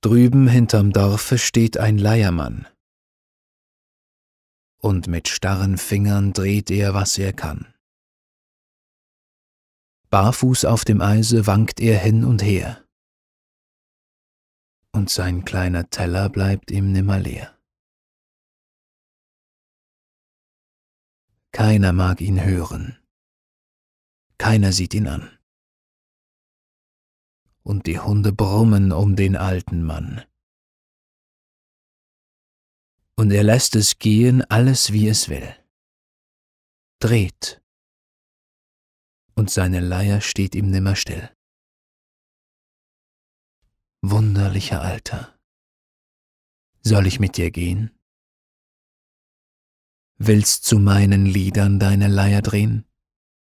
Drüben hinterm Dorfe steht ein Leiermann. Und mit starren Fingern dreht er, was er kann. Barfuß auf dem Eise wankt er hin und her. Und sein kleiner Teller bleibt ihm nimmer leer. Keiner mag ihn hören. Keiner sieht ihn an. Und die Hunde brummen um den alten Mann. Und er lässt es gehen, alles wie es will. Dreht. Und seine Leier steht ihm nimmer still. Wunderlicher Alter. Soll ich mit dir gehen? Willst zu meinen Liedern deine Leier drehen?